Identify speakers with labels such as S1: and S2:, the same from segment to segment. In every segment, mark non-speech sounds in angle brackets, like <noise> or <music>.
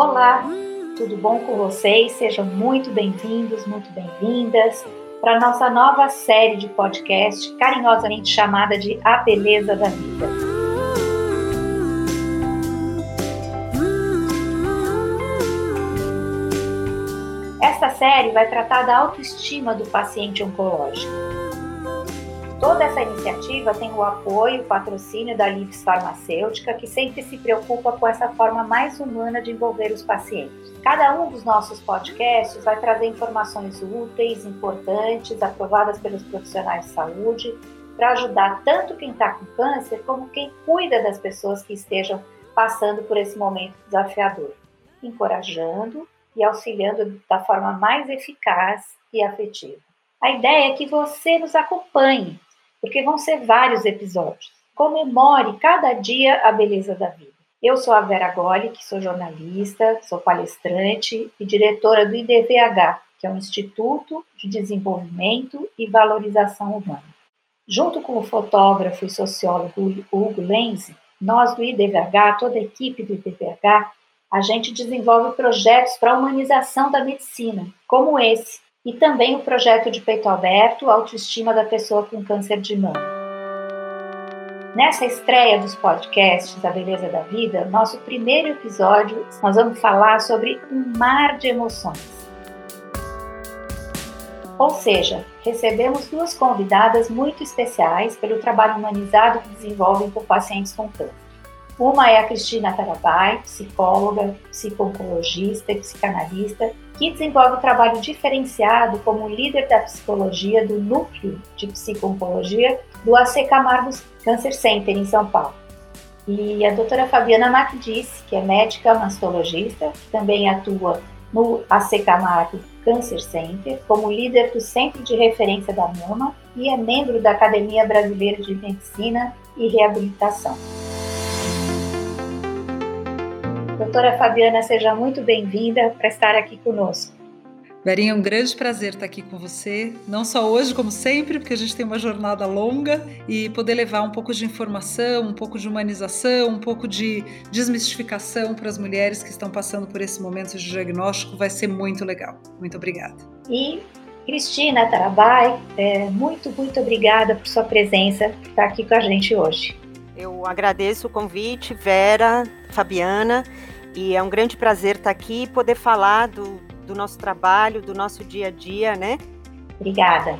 S1: Olá, tudo bom com vocês? Sejam muito bem-vindos, muito bem-vindas para nossa nova série de podcast, carinhosamente chamada de A Beleza da Vida. Esta série vai tratar da autoestima do paciente oncológico. Toda essa iniciativa tem o apoio o patrocínio da Lips Farmacêutica, que sempre se preocupa com essa forma mais humana de envolver os pacientes. Cada um dos nossos podcasts vai trazer informações úteis, importantes, aprovadas pelos profissionais de saúde, para ajudar tanto quem está com câncer como quem cuida das pessoas que estejam passando por esse momento desafiador, encorajando e auxiliando da forma mais eficaz e afetiva. A ideia é que você nos acompanhe porque vão ser vários episódios. Comemore cada dia a beleza da vida. Eu sou a Vera Goli, que sou jornalista, sou palestrante e diretora do IDVH, que é o Instituto de Desenvolvimento e Valorização Humana. Junto com o fotógrafo e sociólogo Hugo Lenzi, nós do IDVH, toda a equipe do IDVH, a gente desenvolve projetos para a humanização da medicina, como esse, e também o projeto de peito aberto, autoestima da pessoa com câncer de mama. Nessa estreia dos podcasts A Beleza da Vida, nosso primeiro episódio, nós vamos falar sobre um mar de emoções. Ou seja, recebemos duas convidadas muito especiais pelo trabalho humanizado que desenvolvem com pacientes com câncer. Uma é a Cristina Tarabai, psicóloga, psico-oncologista e psicanalista, que desenvolve trabalho diferenciado como líder da psicologia do Núcleo de Psico-Oncologia do AC Camargo Cancer Center, em São Paulo. E a doutora Fabiana Macdice, que é médica mastologista, que também atua no AC Camargo Cancer Center, como líder do Centro de Referência da Mama e é membro da Academia Brasileira de Medicina e Reabilitação. Doutora Fabiana, seja muito bem-vinda para estar aqui conosco.
S2: Verinha, é um grande prazer estar aqui com você, não só hoje, como sempre, porque a gente tem uma jornada longa e poder levar um pouco de informação, um pouco de humanização, um pouco de desmistificação para as mulheres que estão passando por esse momento de diagnóstico vai ser muito legal. Muito obrigada.
S1: E Cristina Tarabai, é, muito, muito obrigada por sua presença, por estar aqui com a gente hoje.
S3: Eu agradeço o convite, Vera, Fabiana, e é um grande prazer estar aqui e poder falar do, do nosso trabalho, do nosso dia a dia, né?
S1: Obrigada.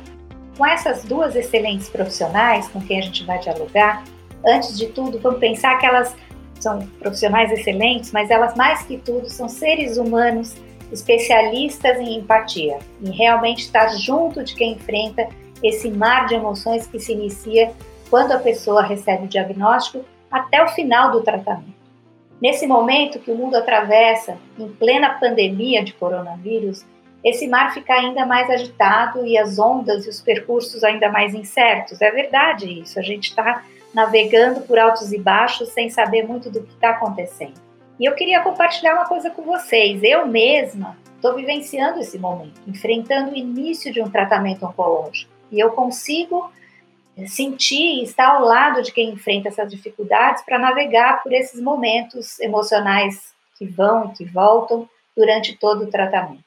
S1: Com essas duas excelentes profissionais com quem a gente vai dialogar, antes de tudo, vamos pensar que elas são profissionais excelentes, mas elas, mais que tudo, são seres humanos especialistas em empatia, em realmente estar junto de quem enfrenta esse mar de emoções que se inicia quando a pessoa recebe o diagnóstico até o final do tratamento. Nesse momento que o mundo atravessa, em plena pandemia de coronavírus, esse mar fica ainda mais agitado e as ondas e os percursos ainda mais incertos. É verdade isso, a gente está navegando por altos e baixos sem saber muito do que está acontecendo. E eu queria compartilhar uma coisa com vocês. Eu mesma estou vivenciando esse momento, enfrentando o início de um tratamento oncológico. E eu consigo sentir e estar ao lado de quem enfrenta essas dificuldades para navegar por esses momentos emocionais que vão e que voltam durante todo o tratamento.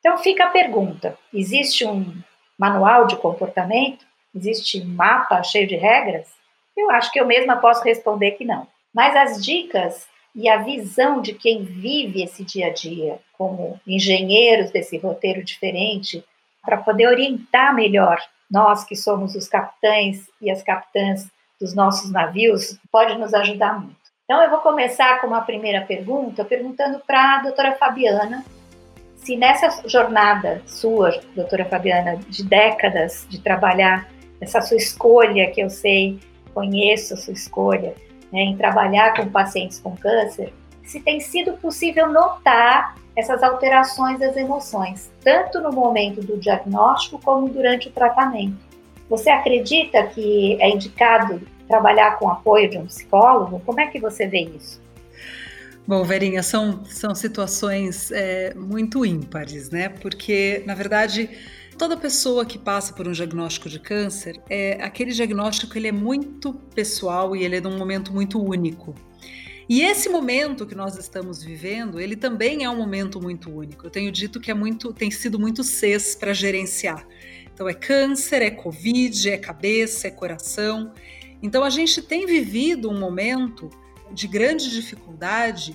S1: Então fica a pergunta: existe um manual de comportamento? Existe mapa cheio de regras? Eu acho que eu mesma posso responder que não. Mas as dicas e a visão de quem vive esse dia a dia, como engenheiros desse roteiro diferente, para poder orientar melhor nós que somos os capitães e as capitãs dos nossos navios, pode nos ajudar muito. Então, eu vou começar com uma primeira pergunta, perguntando para a doutora Fabiana se nessa jornada sua, doutora Fabiana, de décadas de trabalhar, essa sua escolha, que eu sei, conheço a sua escolha, né, em trabalhar com pacientes com câncer, se tem sido possível notar essas alterações das emoções, tanto no momento do diagnóstico como durante o tratamento. Você acredita que é indicado trabalhar com apoio de um psicólogo? Como é que você vê isso?
S2: Bom, Verinha, são, são situações é, muito ímpares, né? Porque, na verdade, toda pessoa que passa por um diagnóstico de câncer, é, aquele diagnóstico ele é muito pessoal e ele é num momento muito único. E esse momento que nós estamos vivendo, ele também é um momento muito único. Eu tenho dito que é muito, tem sido muito CES para gerenciar. Então é câncer, é covid, é cabeça, é coração. Então a gente tem vivido um momento de grande dificuldade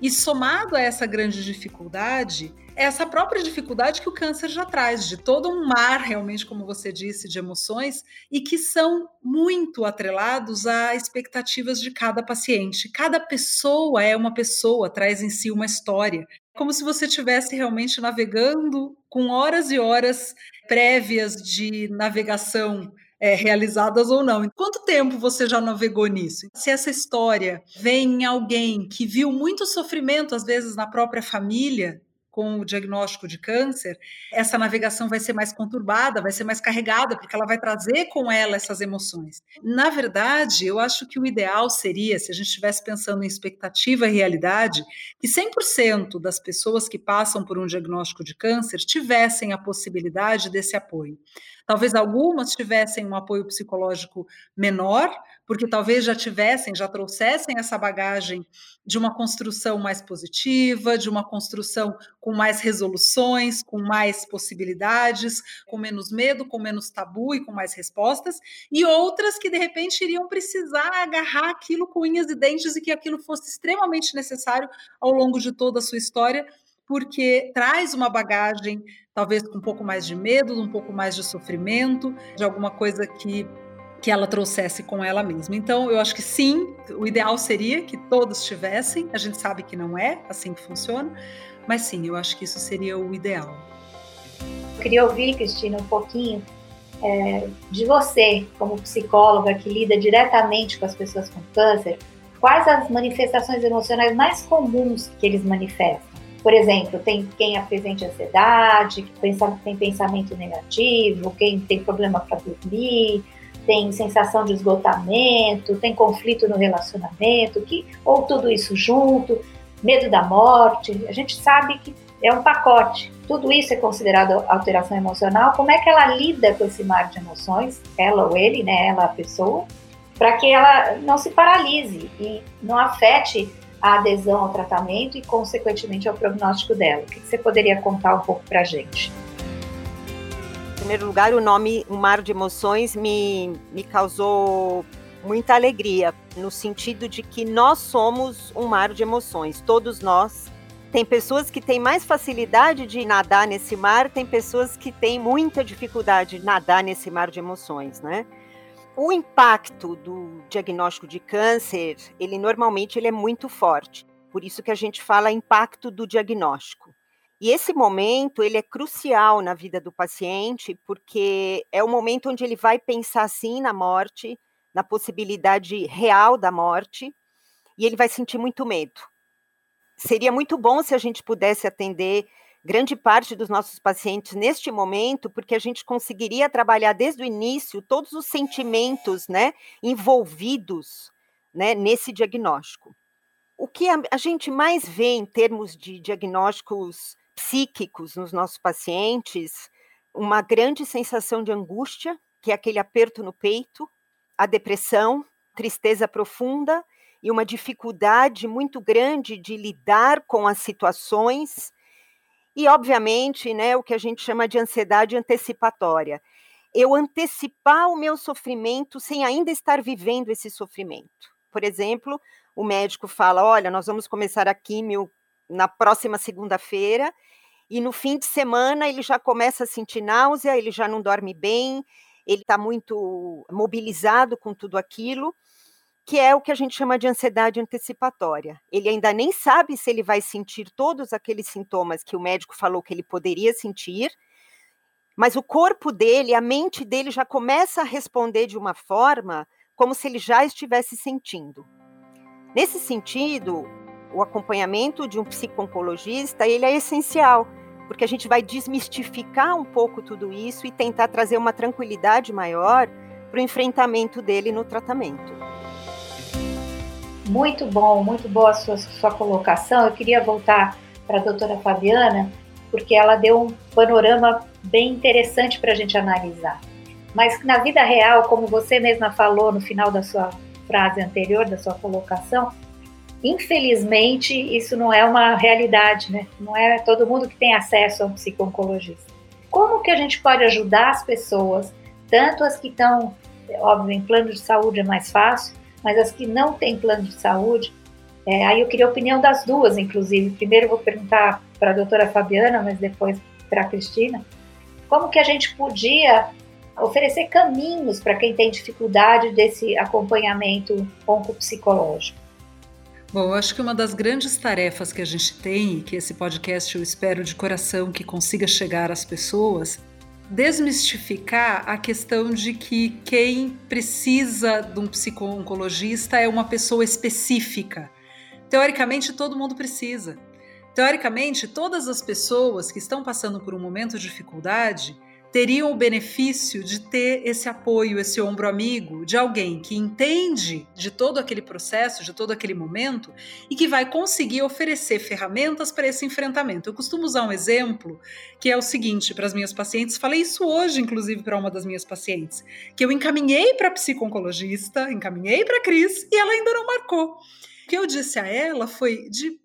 S2: e somado a essa grande dificuldade, essa própria dificuldade que o câncer já traz, de todo um mar, realmente, como você disse, de emoções, e que são muito atrelados a expectativas de cada paciente. Cada pessoa é uma pessoa, traz em si uma história. Como se você estivesse realmente navegando com horas e horas prévias de navegação é, realizadas ou não. Quanto tempo você já navegou nisso? Se essa história vem em alguém que viu muito sofrimento, às vezes, na própria família, com o diagnóstico de câncer, essa navegação vai ser mais conturbada, vai ser mais carregada, porque ela vai trazer com ela essas emoções. Na verdade, eu acho que o ideal seria, se a gente estivesse pensando em expectativa e realidade, que 100% das pessoas que passam por um diagnóstico de câncer tivessem a possibilidade desse apoio. Talvez algumas tivessem um apoio psicológico menor, porque talvez já tivessem, já trouxessem essa bagagem de uma construção mais positiva, de uma construção com mais resoluções, com mais possibilidades, com menos medo, com menos tabu e com mais respostas, e outras que de repente iriam precisar agarrar aquilo com unhas e dentes e que aquilo fosse extremamente necessário ao longo de toda a sua história porque traz uma bagagem, talvez com um pouco mais de medo, um pouco mais de sofrimento, de alguma coisa que que ela trouxesse com ela mesma. Então, eu acho que sim, o ideal seria que todos tivessem. A gente sabe que não é assim que funciona, mas sim, eu acho que isso seria o ideal.
S1: Eu queria ouvir, Cristina, um pouquinho é, de você, como psicóloga que lida diretamente com as pessoas com câncer. Quais as manifestações emocionais mais comuns que eles manifestam? Por exemplo, tem quem apresenta ansiedade, tem pensamento negativo, quem tem problema para dormir, tem sensação de esgotamento, tem conflito no relacionamento, que, ou tudo isso junto, medo da morte. A gente sabe que é um pacote. Tudo isso é considerado alteração emocional. Como é que ela lida com esse mar de emoções, ela ou ele, né, ela a pessoa, para que ela não se paralise e não afete a adesão ao tratamento e, consequentemente, ao prognóstico dela. O que você poderia contar um pouco para a gente?
S3: Em primeiro lugar, o nome Um Mar de Emoções me, me causou muita alegria, no sentido de que nós somos um mar de emoções, todos nós. Tem pessoas que têm mais facilidade de nadar nesse mar, tem pessoas que têm muita dificuldade de nadar nesse mar de emoções, né? O impacto do diagnóstico de câncer, ele normalmente ele é muito forte. Por isso que a gente fala impacto do diagnóstico. E esse momento, ele é crucial na vida do paciente, porque é o momento onde ele vai pensar sim na morte, na possibilidade real da morte, e ele vai sentir muito medo. Seria muito bom se a gente pudesse atender grande parte dos nossos pacientes neste momento, porque a gente conseguiria trabalhar desde o início todos os sentimentos né, envolvidos né, nesse diagnóstico. O que a, a gente mais vê em termos de diagnósticos psíquicos nos nossos pacientes, uma grande sensação de angústia, que é aquele aperto no peito, a depressão, tristeza profunda e uma dificuldade muito grande de lidar com as situações e, obviamente, né, o que a gente chama de ansiedade antecipatória. Eu antecipar o meu sofrimento sem ainda estar vivendo esse sofrimento. Por exemplo, o médico fala: olha, nós vamos começar a químio na próxima segunda-feira, e no fim de semana ele já começa a sentir náusea, ele já não dorme bem, ele está muito mobilizado com tudo aquilo que é o que a gente chama de ansiedade antecipatória. Ele ainda nem sabe se ele vai sentir todos aqueles sintomas que o médico falou que ele poderia sentir, mas o corpo dele, a mente dele já começa a responder de uma forma como se ele já estivesse sentindo. Nesse sentido, o acompanhamento de um psico-oncologista, ele é essencial, porque a gente vai desmistificar um pouco tudo isso e tentar trazer uma tranquilidade maior para o enfrentamento dele no tratamento.
S1: Muito bom, muito boa a sua, sua colocação. Eu queria voltar para a doutora Fabiana, porque ela deu um panorama bem interessante para a gente analisar. Mas na vida real, como você mesma falou no final da sua frase anterior, da sua colocação, infelizmente, isso não é uma realidade, né? Não é todo mundo que tem acesso a um psico-oncologista. Como que a gente pode ajudar as pessoas, tanto as que estão, óbvio, em plano de saúde é mais fácil, mas as que não têm plano de saúde, é, aí eu queria a opinião das duas, inclusive. Primeiro vou perguntar para a doutora Fabiana, mas depois para a Cristina, como que a gente podia oferecer caminhos para quem tem dificuldade desse acompanhamento oncopsicológico.
S2: Bom, eu acho que uma das grandes tarefas que a gente tem, e que esse podcast eu espero de coração que consiga chegar às pessoas, desmistificar a questão de que quem precisa de um psico-oncologista é uma pessoa específica. Teoricamente, todo mundo precisa. Teoricamente, todas as pessoas que estão passando por um momento de dificuldade teriam o benefício de ter esse apoio, esse ombro amigo de alguém que entende de todo aquele processo, de todo aquele momento e que vai conseguir oferecer ferramentas para esse enfrentamento. Eu costumo usar um exemplo que é o seguinte para as minhas pacientes, falei isso hoje, inclusive, para uma das minhas pacientes, que eu encaminhei para a psico-oncologista, encaminhei para a Cris e ela ainda não marcou. O que eu disse a ela foi de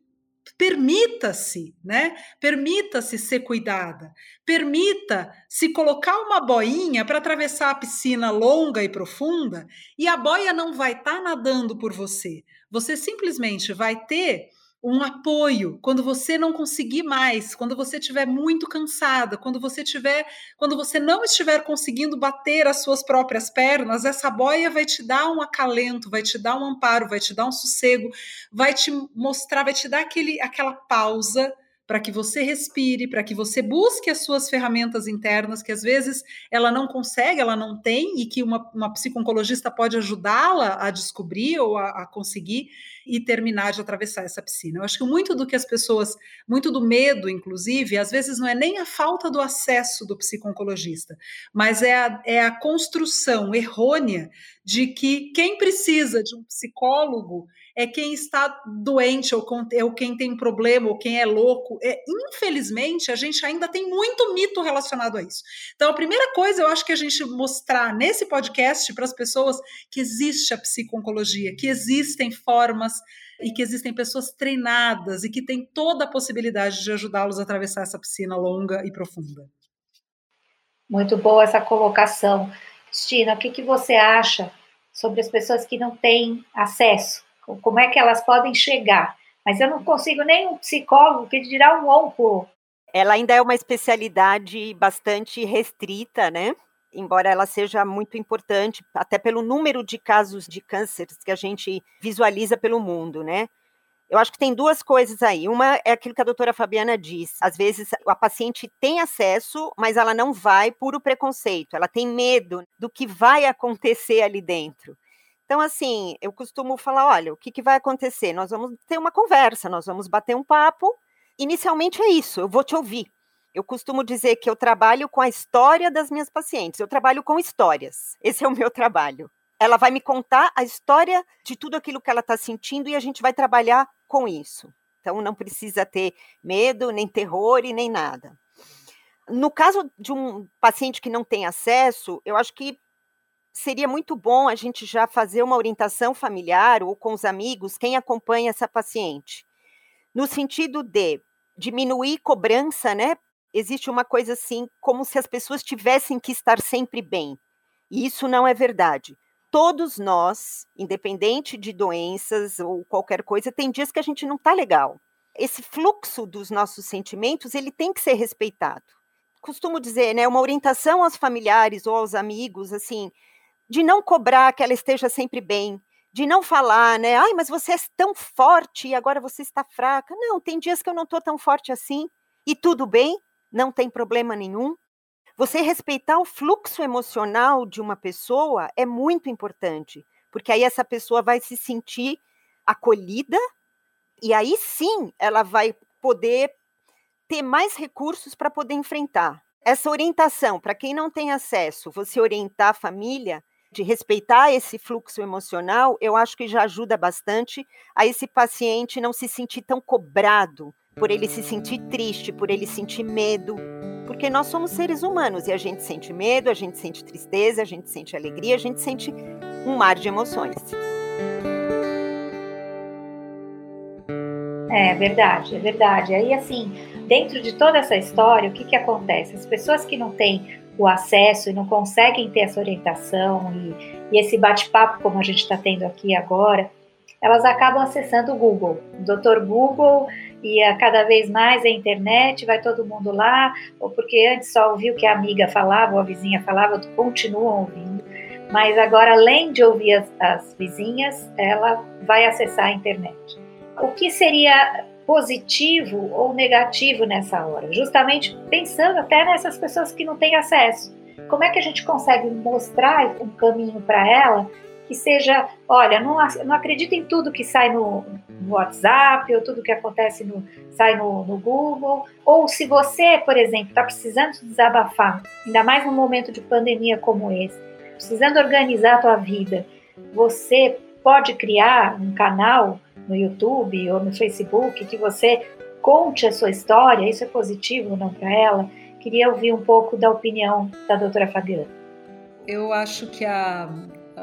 S2: permita-se, né? Permita-se ser cuidada. Permita se colocar uma boinha para atravessar a piscina longa e profunda e a boia não vai estar tá nadando por você. Você simplesmente vai ter um apoio. Quando você não conseguir mais, quando você estiver muito cansada, quando você tiver, quando você não estiver conseguindo bater as suas próprias pernas, essa boia vai te dar um acalento, vai te dar um amparo, vai te dar um sossego, vai te mostrar, vai te dar aquele, aquela pausa para que você respire, para que você busque as suas ferramentas internas, que às vezes ela não consegue, ela não tem, e que uma, uma psico-oncologista pode ajudá-la a descobrir ou a, a, conseguir e terminar de atravessar essa piscina. Eu acho que muito do que as pessoas, muito do medo, inclusive, às vezes não é nem a falta do acesso do psico-oncologista, mas é a, é a construção errônea de que quem precisa de um psicólogo é quem está doente, ou, ou quem tem problema, ou quem é louco. É, infelizmente, a gente ainda tem muito mito relacionado a isso. Então, a primeira coisa eu acho que a gente mostrar nesse podcast para as pessoas que existe a psico-oncologia, que existem formas e que existem pessoas treinadas e que têm toda a possibilidade de ajudá-los a atravessar essa piscina longa e profunda.
S1: Muito boa essa colocação. Cristina, o que, que você acha sobre as pessoas que não têm acesso como é que elas podem chegar. Mas eu não consigo nem um psicólogo que dirá um onco.
S3: Ela ainda é uma especialidade bastante restrita, né? Embora ela seja muito importante, até pelo número de casos de câncer que a gente visualiza pelo mundo, né? Eu acho que tem duas coisas aí. Uma é aquilo que a doutora Fabiana diz. Às vezes a paciente tem acesso, mas ela não vai por o preconceito. Ela tem medo do que vai acontecer ali dentro. Então, assim, eu costumo falar: olha, o que, que vai acontecer? Nós vamos ter uma conversa, nós vamos bater um papo. Inicialmente é isso, eu vou te ouvir. Eu costumo dizer que eu trabalho com a história das minhas pacientes, eu trabalho com histórias. Esse é o <laughs> meu trabalho. Ela vai me contar a história de tudo aquilo que ela está sentindo e a gente vai trabalhar com isso. Então, não precisa ter medo, nem terror e nem nada. No caso de um paciente que não tem acesso, eu acho que seria muito bom a gente já fazer uma orientação familiar ou com os amigos, quem acompanha essa paciente, no sentido de diminuir cobrança, né? Existe uma coisa assim, como se as pessoas tivessem que estar sempre bem. E isso não é verdade. Todos nós, independente de doenças ou qualquer coisa, tem dias que a gente não está legal. Esse fluxo dos nossos sentimentos, ele tem que ser respeitado. Costumo dizer, né, uma orientação aos familiares ou aos amigos, assim, de não cobrar que ela esteja sempre bem, de não falar, né? Ai, mas você é tão forte e agora você está fraca. Não, tem dias que eu não estou tão forte assim e tudo bem, não tem problema nenhum. Você respeitar o fluxo emocional de uma pessoa é muito importante, porque aí essa pessoa vai se sentir acolhida e aí sim ela vai poder ter mais recursos para poder enfrentar. Essa orientação, para quem não tem acesso, você orientar a família, de respeitar esse fluxo emocional, eu acho que já ajuda bastante a esse paciente não se sentir tão cobrado, por ele se sentir triste, por ele sentir medo, porque nós somos seres humanos e a gente sente medo, a gente sente tristeza, a gente sente alegria, a gente sente um mar de emoções.
S1: É verdade, é verdade. Aí, assim, dentro de toda essa história, o que, que acontece? As pessoas que não têm o acesso e não conseguem ter essa orientação e, e esse bate-papo, como a gente está tendo aqui agora, elas acabam acessando o Google. O doutor Google e a cada vez mais a internet, vai todo mundo lá, ou porque antes só ouviu o que a amiga falava ou a vizinha falava, continuam ouvindo. Mas agora, além de ouvir as, as vizinhas, ela vai acessar a internet. O que seria positivo ou negativo nessa hora? Justamente pensando até nessas pessoas que não têm acesso. Como é que a gente consegue mostrar um caminho para ela que seja, olha, não, não acredita em tudo que sai no, no WhatsApp, ou tudo que acontece no, sai no, no Google. Ou se você, por exemplo, está precisando desabafar, ainda mais num momento de pandemia como esse, precisando organizar a tua vida, você pode criar um canal no YouTube ou no Facebook que você conte a sua história, isso é positivo ou não para ela? Queria ouvir um pouco da opinião da doutora Fabiana.
S2: Eu acho que a,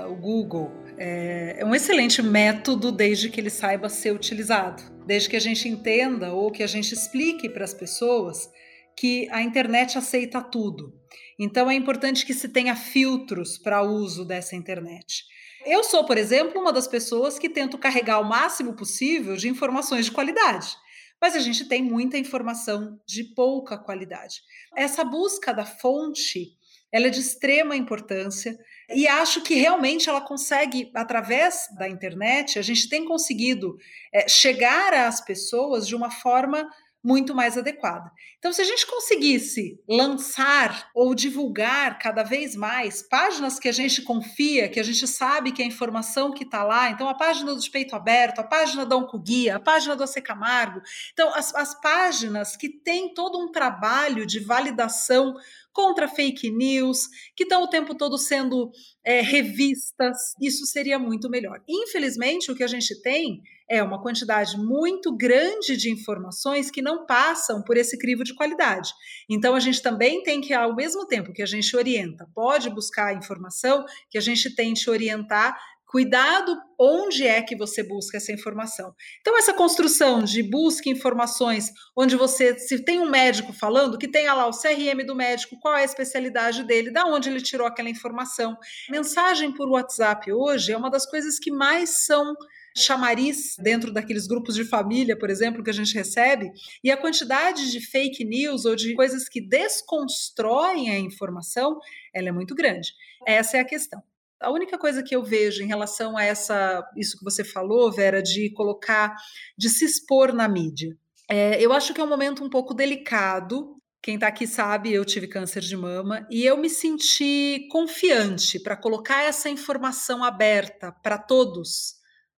S2: o Google é, é um excelente método desde que ele saiba ser utilizado, desde que a gente entenda ou que a gente explique para as pessoas que a internet aceita tudo. Então é importante que se tenha filtros para o uso dessa internet. Eu sou, por exemplo, uma das pessoas que tento carregar o máximo possível de informações de qualidade. Mas a gente tem muita informação de pouca qualidade. Essa busca da fonte ela é de extrema importância e acho que realmente ela consegue, através da internet, a gente tem conseguido é, chegar às pessoas de uma forma muito mais adequada. Então, se a gente conseguisse lançar ou divulgar cada vez mais páginas que a gente confia, que a gente sabe que a informação que está lá, então a página do Peito Aberto, a página da Oncoguia, a página do AC Camargo, então as, as páginas que têm todo um trabalho de validação contra fake news, que estão o tempo todo sendo é, revistas, isso seria muito melhor. Infelizmente, o que a gente tem é uma quantidade muito grande de informações que não passam por esse crivo de qualidade. Então, a gente também tem que, ao mesmo tempo que a gente orienta, pode buscar informação, que a gente tente orientar Cuidado onde é que você busca essa informação. Então, essa construção de busque informações, onde você, se tem um médico falando, que tenha lá o CRM do médico, qual é a especialidade dele, da onde ele tirou aquela informação. Mensagem por WhatsApp hoje é uma das coisas que mais são chamariz dentro daqueles grupos de família, por exemplo, que a gente recebe, e a quantidade de fake news ou de coisas que desconstroem a informação, ela é muito grande. Essa é a questão. A única coisa que eu vejo em relação a essa, isso que você falou, Vera, de colocar, de se expor na mídia, é, eu acho que é um momento um pouco delicado. Quem está aqui sabe, eu tive câncer de mama e eu me senti confiante para colocar essa informação aberta para todos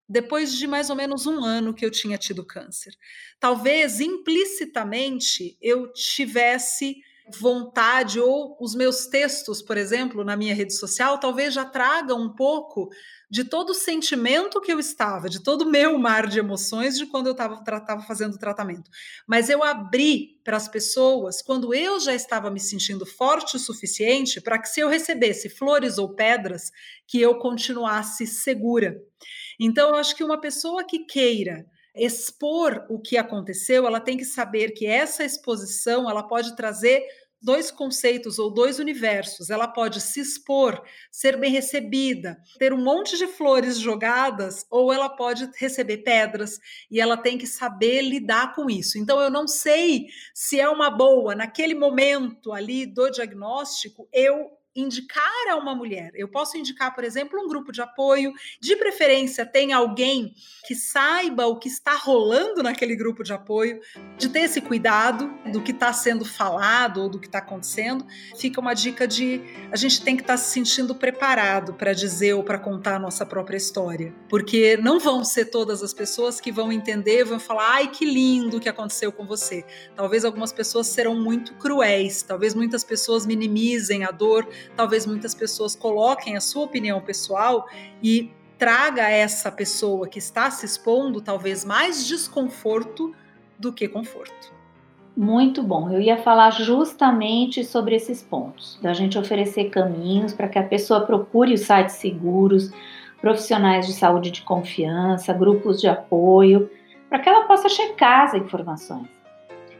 S2: depois de mais ou menos um ano que eu tinha tido câncer. Talvez implicitamente eu tivesse vontade ou os meus textos, por exemplo, na minha rede social, talvez já tragam um pouco de todo o sentimento que eu estava, de todo o meu mar de emoções de quando eu estava fazendo o tratamento. Mas eu abri para as pessoas quando eu já estava me sentindo forte o suficiente para que se eu recebesse flores ou pedras, que eu continuasse segura. Então, eu acho que uma pessoa que queira expor o que aconteceu, ela tem que saber que essa exposição ela pode trazer dois conceitos ou dois universos. Ela pode se expor, ser bem recebida, ter um monte de flores jogadas, ou ela pode receber pedras e ela tem que saber lidar com isso. Então, eu não sei se é uma boa, naquele momento ali do diagnóstico, eu indicar a uma mulher. Eu posso indicar, por exemplo, um grupo de apoio, de preferência tem alguém que saiba o que está rolando naquele grupo de apoio, de ter esse cuidado do que está sendo falado ou do que está acontecendo. Fica uma dica de a gente tem que estar tá se sentindo preparado para dizer ou para contar a nossa própria história, porque não vão ser todas as pessoas que vão entender, vão falar, ai que lindo o que aconteceu com você. Talvez algumas pessoas serão muito cruéis, talvez muitas pessoas minimizem a dor, talvez muitas pessoas coloquem a sua opinião pessoal e traga essa pessoa que está se expondo talvez mais desconforto do que conforto.
S1: Muito bom. Eu ia falar justamente sobre esses pontos, da gente oferecer caminhos para que a pessoa procure os sites seguros, profissionais de saúde de confiança, grupos de apoio, para que ela possa checar as informações.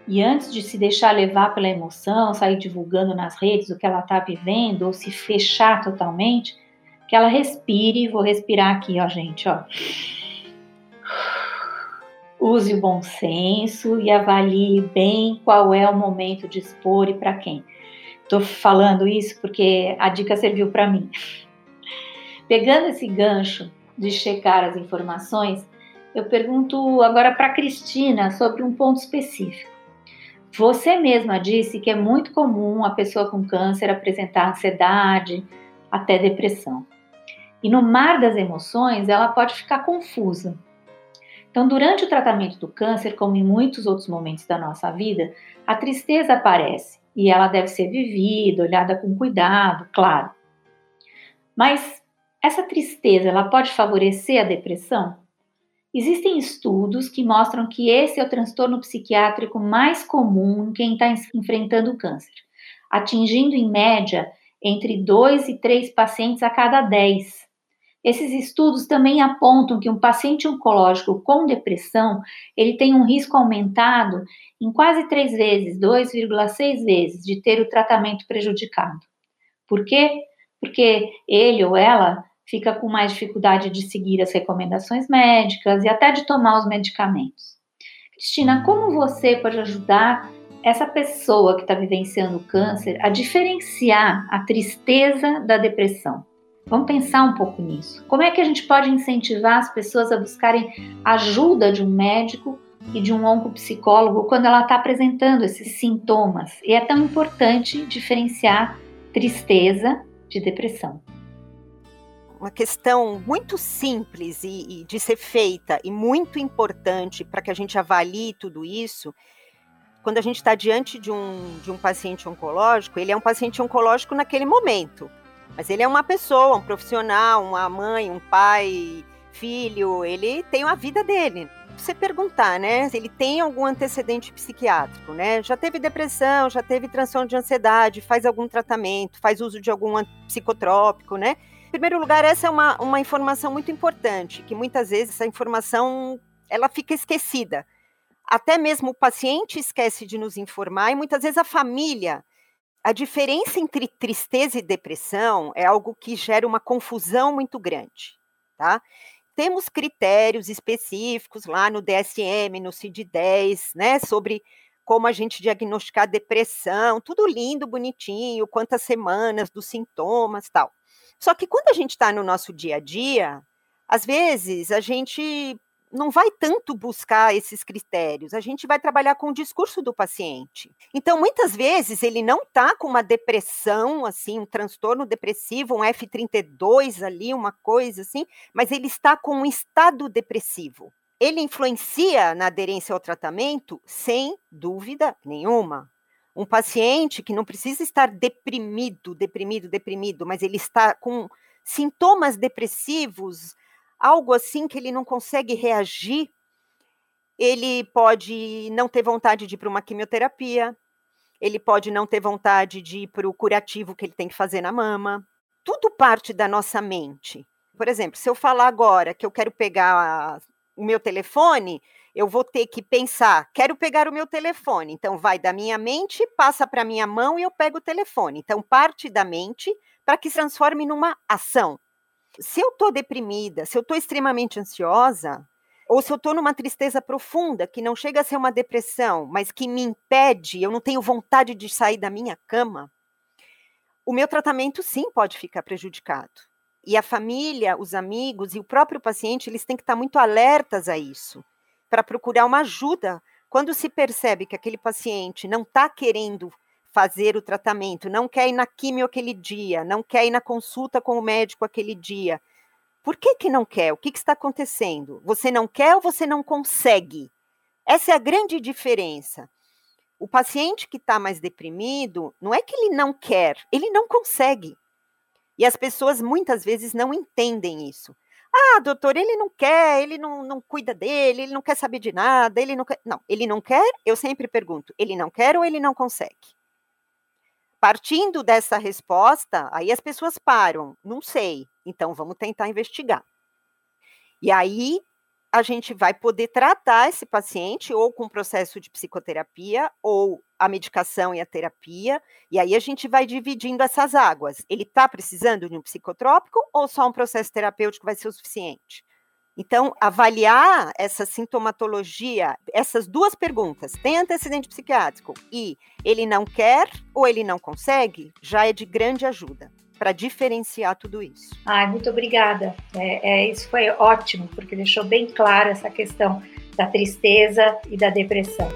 S1: E antes de se deixar levar pela emoção, sair divulgando nas redes o que ela está vivendo ou se fechar totalmente, que ela respire. Vou respirar aqui, ó, gente, ó. Use o bom senso e avalie bem qual é o momento de expor e para quem. Estou falando isso porque a dica serviu para mim. Pegando esse gancho de checar as informações, eu pergunto agora para Cristina sobre um ponto específico. Você mesma disse que é muito comum a pessoa com câncer apresentar ansiedade, até depressão. E no mar das emoções, ela pode ficar confusa. Então, durante o tratamento do câncer, como em muitos outros momentos da nossa vida, a tristeza aparece e ela deve ser vivida, olhada com cuidado, claro. Mas essa tristeza, ela pode favorecer a depressão? Existem estudos que mostram que esse é o transtorno psiquiátrico mais comum em quem está enfrentando o câncer, atingindo em média entre 2 e 3 pacientes a cada 10. Esses estudos também apontam que um paciente oncológico com depressão, ele tem um risco aumentado em quase três vezes, 2,6 vezes, de ter o tratamento prejudicado. Por quê? Porque ele ou ela fica com mais dificuldade de seguir as recomendações médicas e até de tomar os medicamentos. Cristina, como você pode ajudar essa pessoa que está vivenciando o câncer a diferenciar a tristeza da depressão? Vamos pensar um pouco nisso. Como é que a gente pode incentivar as pessoas a buscarem ajuda de um médico e de um oncopsicólogo quando ela está apresentando esses sintomas? E é tão importante diferenciar tristeza de depressão.
S3: Uma questão muito simples e, e de ser feita e muito importante para que a gente avalie tudo isso quando a gente está diante de um, de um paciente oncológico, ele é um paciente oncológico naquele momento. Mas ele é uma pessoa, um profissional, uma mãe, um pai, filho, ele tem a vida dele. Você perguntar, né? Ele tem algum antecedente psiquiátrico, né? Já teve depressão, já teve transtorno de ansiedade, faz algum tratamento, faz uso de algum psicotrópico, né? Em primeiro lugar, essa é uma, uma informação muito importante, que muitas vezes essa informação ela fica esquecida. Até mesmo o paciente esquece de nos informar e muitas vezes a família a diferença entre tristeza e depressão é algo que gera uma confusão muito grande, tá? Temos critérios específicos lá no DSM, no CID-10, né, sobre como a gente diagnosticar depressão, tudo lindo, bonitinho, quantas semanas dos sintomas, tal. Só que quando a gente está no nosso dia a dia, às vezes a gente não vai tanto buscar esses critérios, a gente vai trabalhar com o discurso do paciente. Então, muitas vezes, ele não está com uma depressão, assim, um transtorno depressivo, um F32 ali, uma coisa assim, mas ele está com um estado depressivo. Ele influencia na aderência ao tratamento? Sem dúvida nenhuma. Um paciente que não precisa estar deprimido, deprimido, deprimido, mas ele está com sintomas depressivos algo assim que ele não consegue reagir, ele pode não ter vontade de ir para uma quimioterapia, ele pode não ter vontade de ir para o curativo que ele tem que fazer na mama. Tudo parte da nossa mente. Por exemplo, se eu falar agora que eu quero pegar o meu telefone, eu vou ter que pensar, quero pegar o meu telefone. Então, vai da minha mente, passa para minha mão e eu pego o telefone. Então, parte da mente para que se transforme numa ação se eu estou deprimida, se eu estou extremamente ansiosa, ou se eu estou numa tristeza profunda, que não chega a ser uma depressão, mas que me impede, eu não tenho vontade de sair da minha cama, o meu tratamento sim pode ficar prejudicado. E a família, os amigos e o próprio paciente, eles têm que estar muito alertas a isso, para procurar uma ajuda. Quando se percebe que aquele paciente não está querendo fazer o tratamento, não quer ir na quimio aquele dia, não quer ir na consulta com o médico aquele dia. Por que, que não quer? O que, que está acontecendo? Você não quer ou você não consegue? Essa é a grande diferença. O paciente que está mais deprimido, não é que ele não quer, ele não consegue. E as pessoas muitas vezes não entendem isso. Ah, doutor, ele não quer, ele não, não cuida dele, ele não quer saber de nada, ele não quer. Não, ele não quer, eu sempre pergunto, ele não quer ou ele não consegue? Partindo dessa resposta, aí as pessoas param, não sei, então vamos tentar investigar. E aí a gente vai poder tratar esse paciente ou com processo de psicoterapia ou a medicação e a terapia, e aí a gente vai dividindo essas águas. Ele está precisando de um psicotrópico ou só um processo terapêutico vai ser o suficiente? Então, avaliar essa sintomatologia, essas duas perguntas, tem antecedente psiquiátrico e ele não quer ou ele não consegue, já é de grande ajuda para diferenciar tudo isso.
S1: Ai, muito obrigada. É, é, isso foi ótimo, porque deixou bem claro essa questão da tristeza e da depressão.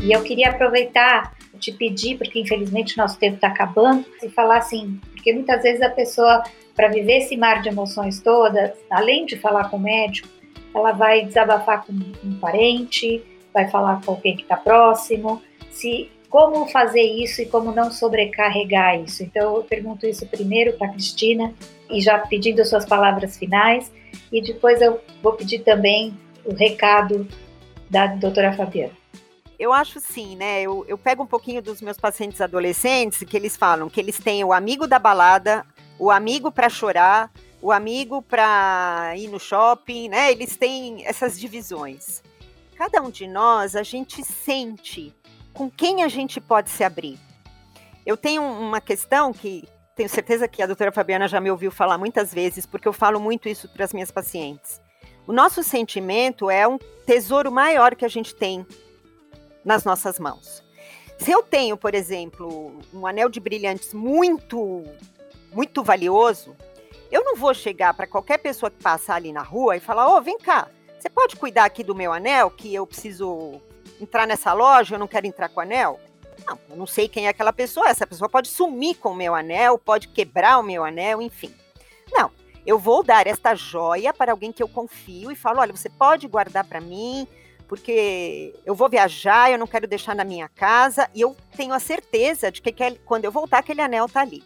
S1: E eu queria aproveitar te pedir, porque infelizmente nosso tempo está acabando, e falar assim, porque muitas vezes a pessoa, para viver esse mar de emoções todas, além de falar com o médico, ela vai desabafar com um parente, vai falar com alguém que está próximo. Se como fazer isso e como não sobrecarregar isso. Então, eu pergunto isso primeiro para a Cristina e já pedindo suas palavras finais, e depois eu vou pedir também o recado da doutora Fabiana.
S3: Eu acho sim, né? Eu, eu pego um pouquinho dos meus pacientes adolescentes que eles falam que eles têm o amigo da balada, o amigo para chorar, o amigo para ir no shopping, né? Eles têm essas divisões. Cada um de nós, a gente sente com quem a gente pode se abrir. Eu tenho uma questão que tenho certeza que a doutora Fabiana já me ouviu falar muitas vezes, porque eu falo muito isso para as minhas pacientes. O nosso sentimento é um tesouro maior que a gente tem nas nossas mãos. Se eu tenho, por exemplo, um anel de brilhantes muito, muito valioso, eu não vou chegar para qualquer pessoa que passar ali na rua e falar: Ô, oh, vem cá, você pode cuidar aqui do meu anel que eu preciso entrar nessa loja, eu não quero entrar com o anel? Não, eu não sei quem é aquela pessoa. Essa pessoa pode sumir com o meu anel, pode quebrar o meu anel, enfim. Não, eu vou dar esta joia para alguém que eu confio e falo: olha, você pode guardar para mim, porque eu vou viajar, eu não quero deixar na minha casa e eu tenho a certeza de que quando eu voltar, aquele anel está ali.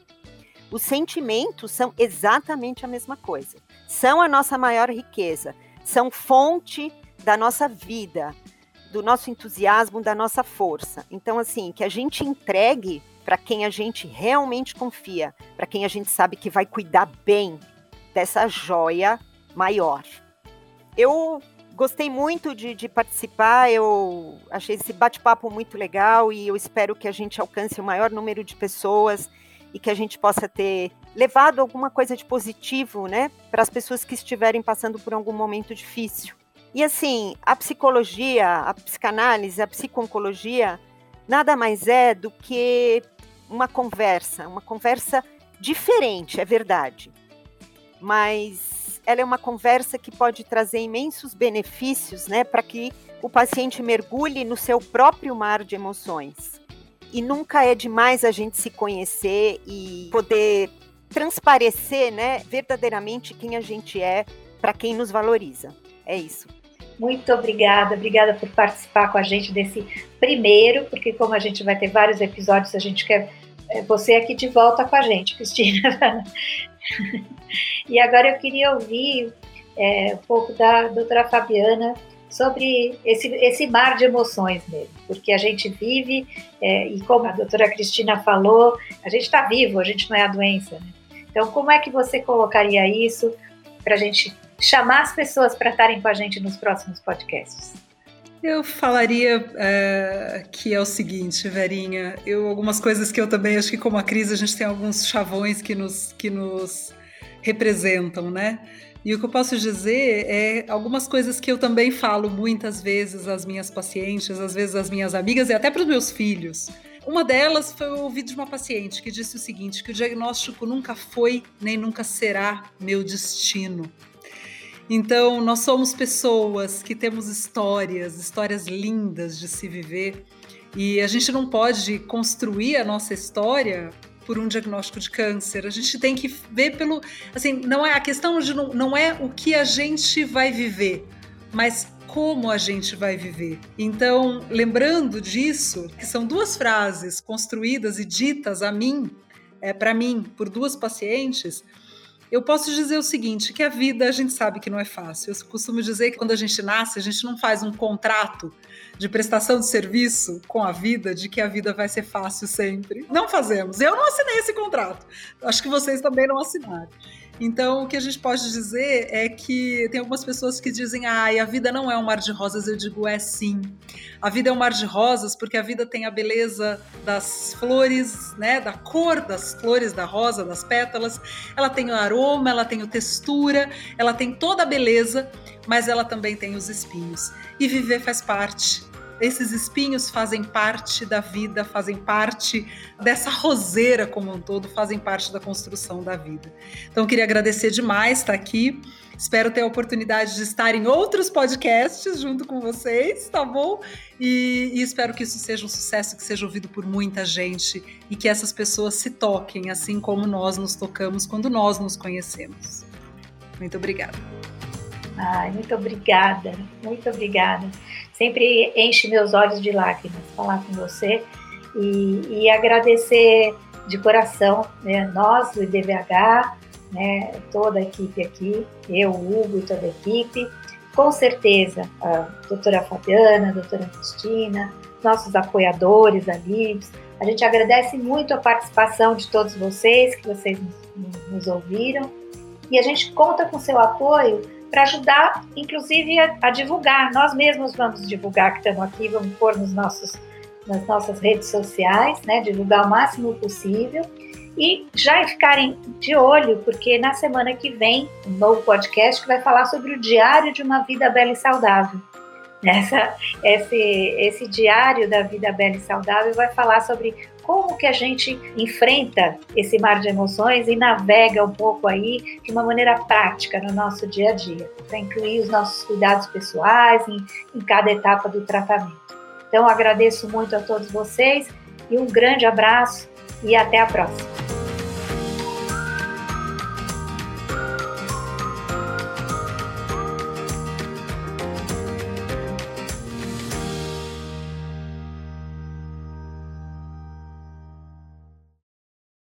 S3: Os sentimentos são exatamente a mesma coisa. São a nossa maior riqueza, são fonte da nossa vida, do nosso entusiasmo, da nossa força. Então, assim, que a gente entregue para quem a gente realmente confia, para quem a gente sabe que vai cuidar bem dessa joia maior. Eu gostei muito de, de participar, eu achei esse bate-papo muito legal e eu espero que a gente alcance o maior número de pessoas e que a gente possa ter levado alguma coisa de positivo, né, para as pessoas que estiverem passando por algum momento difícil. E assim, a psicologia, a psicanálise, a psiconcologia nada mais é do que uma conversa, uma conversa diferente, é verdade. Mas ela é uma conversa que pode trazer imensos benefícios, né, para que o paciente mergulhe no seu próprio mar de emoções. E nunca é demais a gente se conhecer e poder transparecer, né, verdadeiramente quem a gente é para quem nos valoriza. É isso.
S1: Muito obrigada, obrigada por participar com a gente desse primeiro, porque como a gente vai ter vários episódios, a gente quer é, você aqui de volta com a gente, Cristina. <laughs> e agora eu queria ouvir é, um pouco da doutora Fabiana sobre esse, esse mar de emoções mesmo, porque a gente vive, é, e como a doutora Cristina falou, a gente está vivo, a gente não é a doença. Né? Então, como é que você colocaria isso para a gente chamar as pessoas para estarem com a gente nos próximos podcasts?
S2: Eu falaria é, que é o seguinte, Verinha, eu, algumas coisas que eu também acho que como a Cris a gente tem alguns chavões que nos, que nos representam, né? E o que eu posso dizer é algumas coisas que eu também falo muitas vezes às minhas pacientes, às vezes às minhas amigas e até para os meus filhos. Uma delas foi o ouvido de uma paciente que disse o seguinte: que o diagnóstico nunca foi nem nunca será meu destino. Então, nós somos pessoas que temos histórias, histórias lindas de se viver, e a gente não pode construir a nossa história por um diagnóstico de câncer. A gente tem que ver pelo, assim, não é a questão de não, não é o que a gente vai viver, mas como a gente vai viver. Então, lembrando disso, que são duas frases construídas e ditas a mim, é, para mim, por duas pacientes, eu posso dizer o seguinte, que a vida a gente sabe que não é fácil. Eu costumo dizer que quando a gente nasce, a gente não faz um contrato de prestação de serviço com a vida, de que a vida vai ser fácil sempre. Não fazemos. Eu não assinei esse contrato. Acho que vocês também não assinaram. Então, o que a gente pode dizer é que tem algumas pessoas que dizem, ah, a vida não é um mar de rosas. Eu digo, é sim. A vida é um mar de rosas porque a vida tem a beleza das flores, né, da cor das flores da rosa, das pétalas. Ela tem o aroma, ela tem a textura, ela tem toda a beleza, mas ela também tem os espinhos. E viver faz parte esses espinhos fazem parte da vida, fazem parte dessa roseira como um todo, fazem parte da construção da vida. Então, queria agradecer demais estar aqui. Espero ter a oportunidade de estar em outros podcasts junto com vocês, tá bom? E, e, espero que isso seja um sucesso, que seja ouvido por muita gente e que essas pessoas se toquem, assim como nós nos tocamos quando nós nos conhecemos. Muito obrigada.
S1: Ai, muito obrigada, muito obrigada sempre enche meus olhos de lágrimas falar com você e, e agradecer de coração, né, nós do IDVH, né, toda a equipe aqui, eu, Hugo e toda a equipe, com certeza a doutora Fabiana, a doutora Cristina, nossos apoiadores, a Libs, a gente agradece muito a participação de todos vocês, que vocês nos ouviram, e a gente conta com seu apoio para ajudar, inclusive, a, a, divulgar. Nós mesmos vamos divulgar que estamos aqui, vamos pôr nos nossos, nas nossas redes sociais, né, divulgar o máximo possível. E já ficarem de olho, porque na semana que vem, um novo podcast que vai falar sobre o diário de uma vida bela e saudável. Essa, esse, esse diário da vida bela e saudável vai falar sobre como que a gente enfrenta esse mar de emoções e navega um pouco aí de uma maneira prática no nosso dia a dia, para incluir os nossos cuidados pessoais em, em cada etapa do tratamento. Então, agradeço muito a todos vocês e um grande abraço e até a próxima.